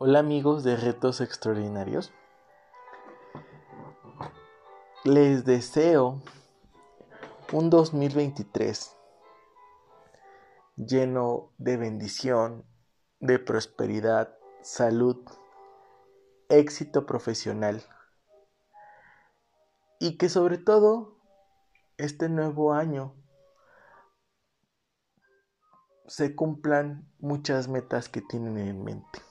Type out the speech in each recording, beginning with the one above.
Hola amigos de Retos Extraordinarios. Les deseo un 2023 lleno de bendición, de prosperidad, salud, éxito profesional y que sobre todo este nuevo año se cumplan muchas metas que tienen en mente.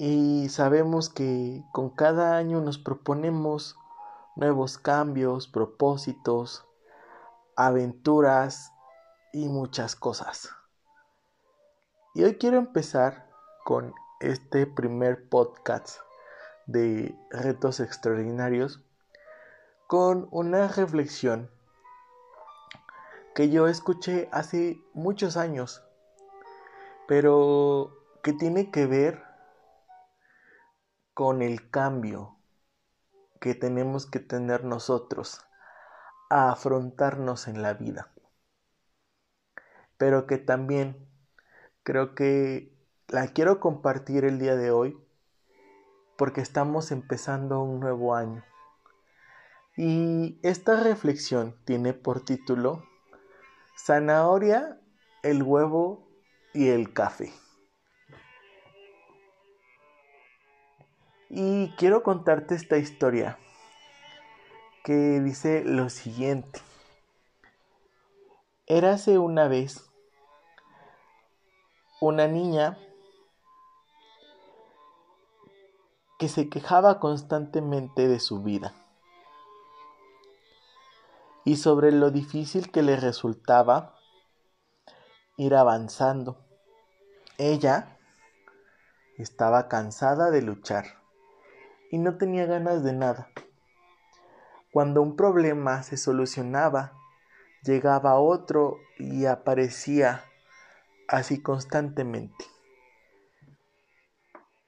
Y sabemos que con cada año nos proponemos nuevos cambios, propósitos, aventuras y muchas cosas. Y hoy quiero empezar con este primer podcast de retos extraordinarios con una reflexión que yo escuché hace muchos años, pero que tiene que ver con el cambio que tenemos que tener nosotros a afrontarnos en la vida. Pero que también creo que la quiero compartir el día de hoy porque estamos empezando un nuevo año. Y esta reflexión tiene por título Zanahoria, el huevo y el café. Y quiero contarte esta historia que dice lo siguiente. Érase una vez una niña que se quejaba constantemente de su vida y sobre lo difícil que le resultaba ir avanzando. Ella estaba cansada de luchar y no tenía ganas de nada. Cuando un problema se solucionaba, llegaba otro y aparecía así constantemente.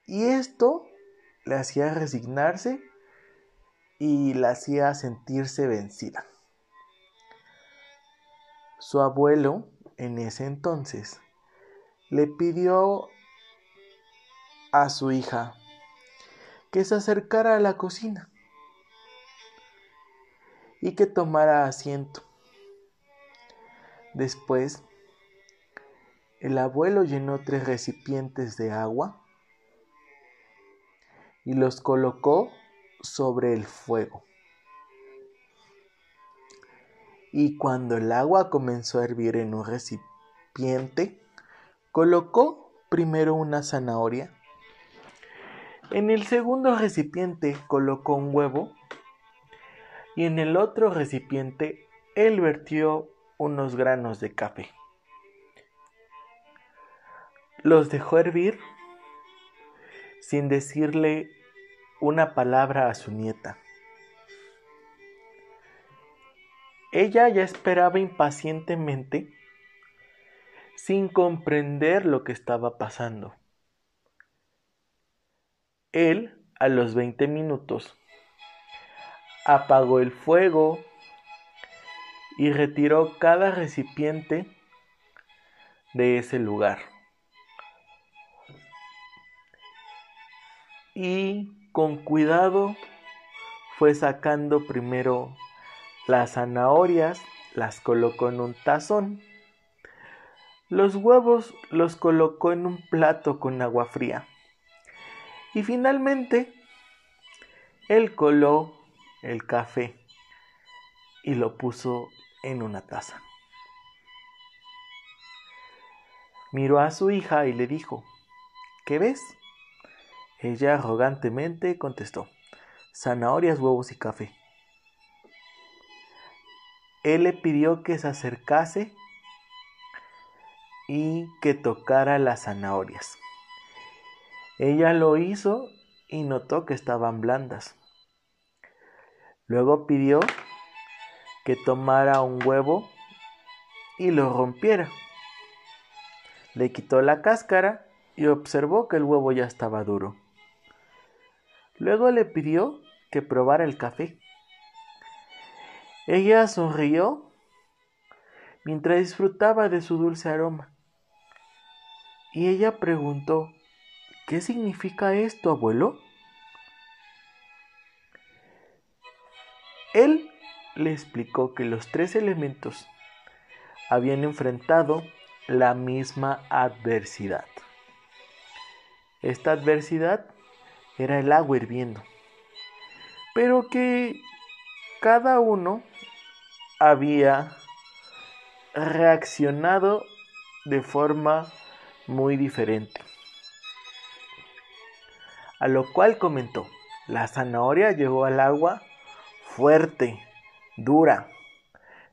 Y esto le hacía resignarse y la hacía sentirse vencida. Su abuelo, en ese entonces, le pidió a su hija que se acercara a la cocina y que tomara asiento. Después, el abuelo llenó tres recipientes de agua y los colocó sobre el fuego. Y cuando el agua comenzó a hervir en un recipiente, colocó primero una zanahoria en el segundo recipiente colocó un huevo y en el otro recipiente él vertió unos granos de café. Los dejó hervir sin decirle una palabra a su nieta. Ella ya esperaba impacientemente sin comprender lo que estaba pasando. Él, a los 20 minutos, apagó el fuego y retiró cada recipiente de ese lugar. Y con cuidado fue sacando primero las zanahorias, las colocó en un tazón. Los huevos los colocó en un plato con agua fría. Y finalmente, él coló el café y lo puso en una taza. Miró a su hija y le dijo, ¿qué ves? Ella arrogantemente contestó, zanahorias, huevos y café. Él le pidió que se acercase y que tocara las zanahorias. Ella lo hizo y notó que estaban blandas. Luego pidió que tomara un huevo y lo rompiera. Le quitó la cáscara y observó que el huevo ya estaba duro. Luego le pidió que probara el café. Ella sonrió mientras disfrutaba de su dulce aroma. Y ella preguntó, ¿qué significa esto, abuelo? Él le explicó que los tres elementos habían enfrentado la misma adversidad. Esta adversidad era el agua hirviendo, pero que cada uno había reaccionado de forma muy diferente. A lo cual comentó, la zanahoria llegó al agua fuerte, dura,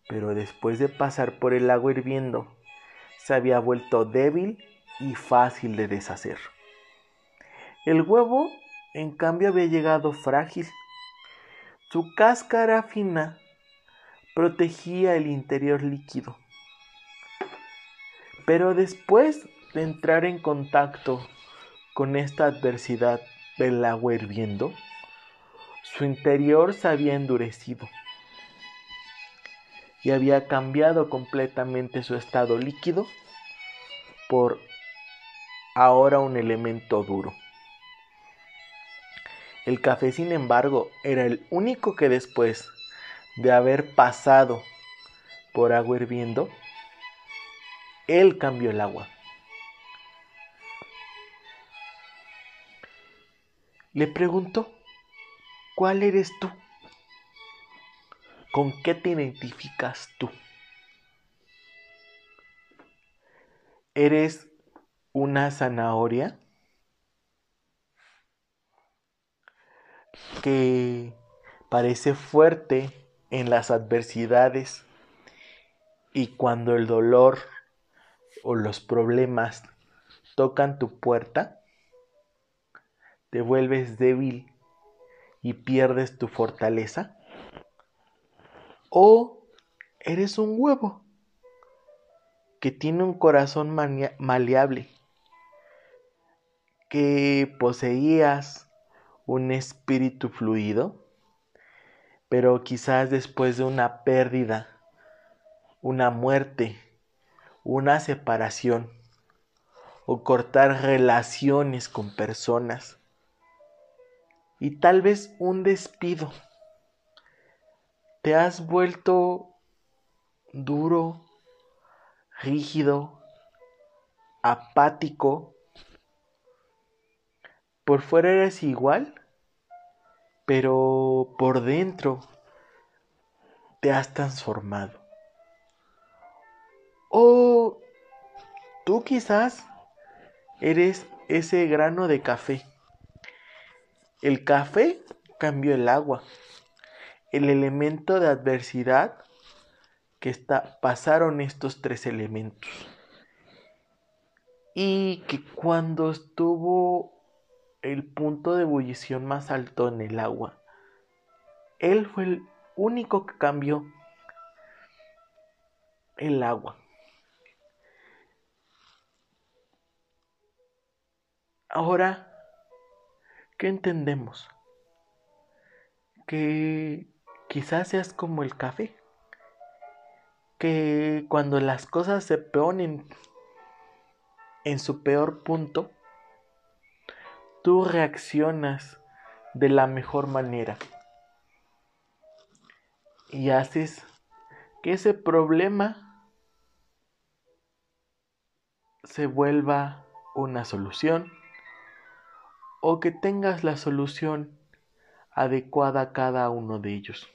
pero después de pasar por el agua hirviendo, se había vuelto débil y fácil de deshacer. El huevo, en cambio, había llegado frágil. Su cáscara fina protegía el interior líquido. Pero después de entrar en contacto con esta adversidad del agua hirviendo, su interior se había endurecido y había cambiado completamente su estado líquido por ahora un elemento duro. El café, sin embargo, era el único que después de haber pasado por agua hirviendo, él cambió el agua. Le preguntó, ¿cuál eres tú? ¿Con qué te identificas tú? ¿Eres una zanahoria? que parece fuerte en las adversidades y cuando el dolor o los problemas tocan tu puerta, te vuelves débil y pierdes tu fortaleza? ¿O eres un huevo que tiene un corazón maleable, que poseías un espíritu fluido, pero quizás después de una pérdida, una muerte, una separación o cortar relaciones con personas y tal vez un despido. Te has vuelto duro, rígido, apático. Por fuera eres igual, pero por dentro te has transformado. O tú quizás eres ese grano de café. El café cambió el agua, el elemento de adversidad que está, pasaron estos tres elementos. Y que cuando estuvo el punto de ebullición más alto en el agua. Él fue el único que cambió el agua. Ahora, ¿qué entendemos? Que quizás seas como el café, que cuando las cosas se ponen en su peor punto, tú reaccionas de la mejor manera y haces que ese problema se vuelva una solución o que tengas la solución adecuada a cada uno de ellos.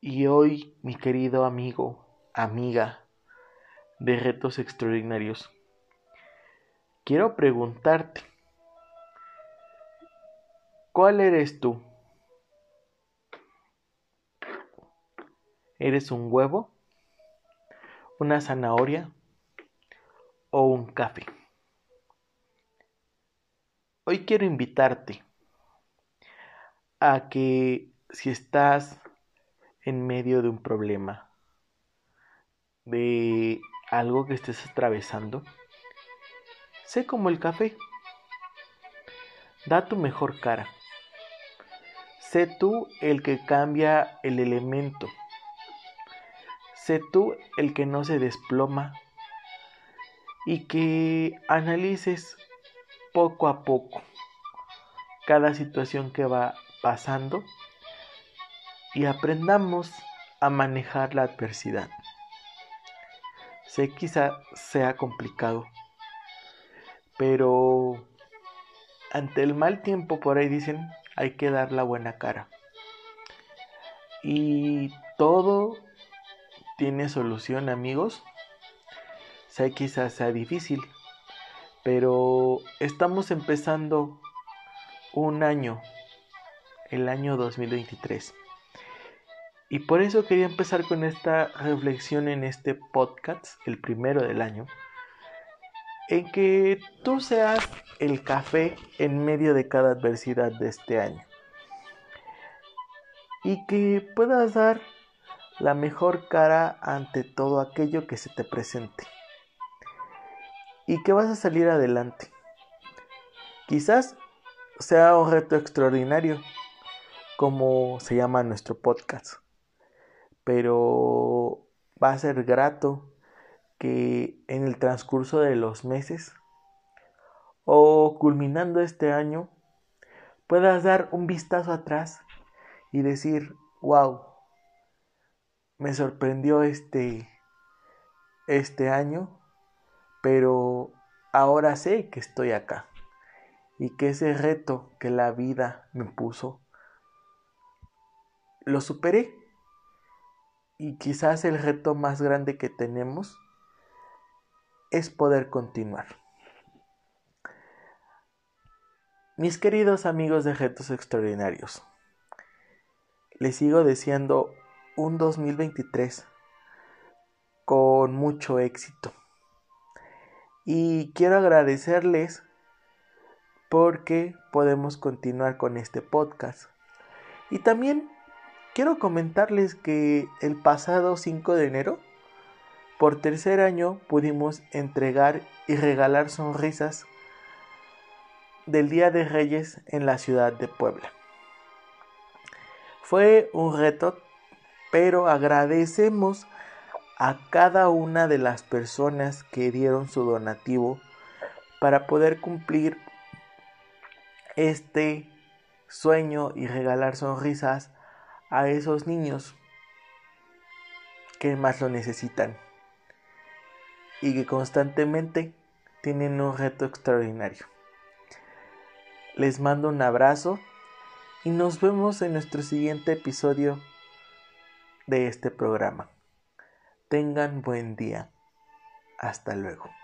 Y hoy, mi querido amigo, amiga de retos extraordinarios, quiero preguntarte, ¿cuál eres tú? ¿Eres un huevo? ¿Una zanahoria? ¿O un café? Hoy quiero invitarte a que si estás en medio de un problema, de algo que estés atravesando, Sé como el café. Da tu mejor cara. Sé tú el que cambia el elemento. Sé tú el que no se desploma y que analices poco a poco cada situación que va pasando y aprendamos a manejar la adversidad. Sé quizá sea complicado, pero ante el mal tiempo por ahí dicen hay que dar la buena cara. Y todo tiene solución amigos. Sé quizás sea difícil, pero estamos empezando un año, el año 2023. Y por eso quería empezar con esta reflexión en este podcast, el primero del año, en que tú seas el café en medio de cada adversidad de este año. Y que puedas dar la mejor cara ante todo aquello que se te presente. Y que vas a salir adelante. Quizás sea un reto extraordinario, como se llama nuestro podcast pero va a ser grato que en el transcurso de los meses o culminando este año puedas dar un vistazo atrás y decir, wow, me sorprendió este, este año, pero ahora sé que estoy acá y que ese reto que la vida me puso, lo superé y quizás el reto más grande que tenemos es poder continuar. Mis queridos amigos de Retos Extraordinarios, les sigo deseando un 2023 con mucho éxito. Y quiero agradecerles porque podemos continuar con este podcast. Y también Quiero comentarles que el pasado 5 de enero, por tercer año, pudimos entregar y regalar sonrisas del Día de Reyes en la ciudad de Puebla. Fue un reto, pero agradecemos a cada una de las personas que dieron su donativo para poder cumplir este sueño y regalar sonrisas a esos niños que más lo necesitan y que constantemente tienen un reto extraordinario. Les mando un abrazo y nos vemos en nuestro siguiente episodio de este programa. Tengan buen día. Hasta luego.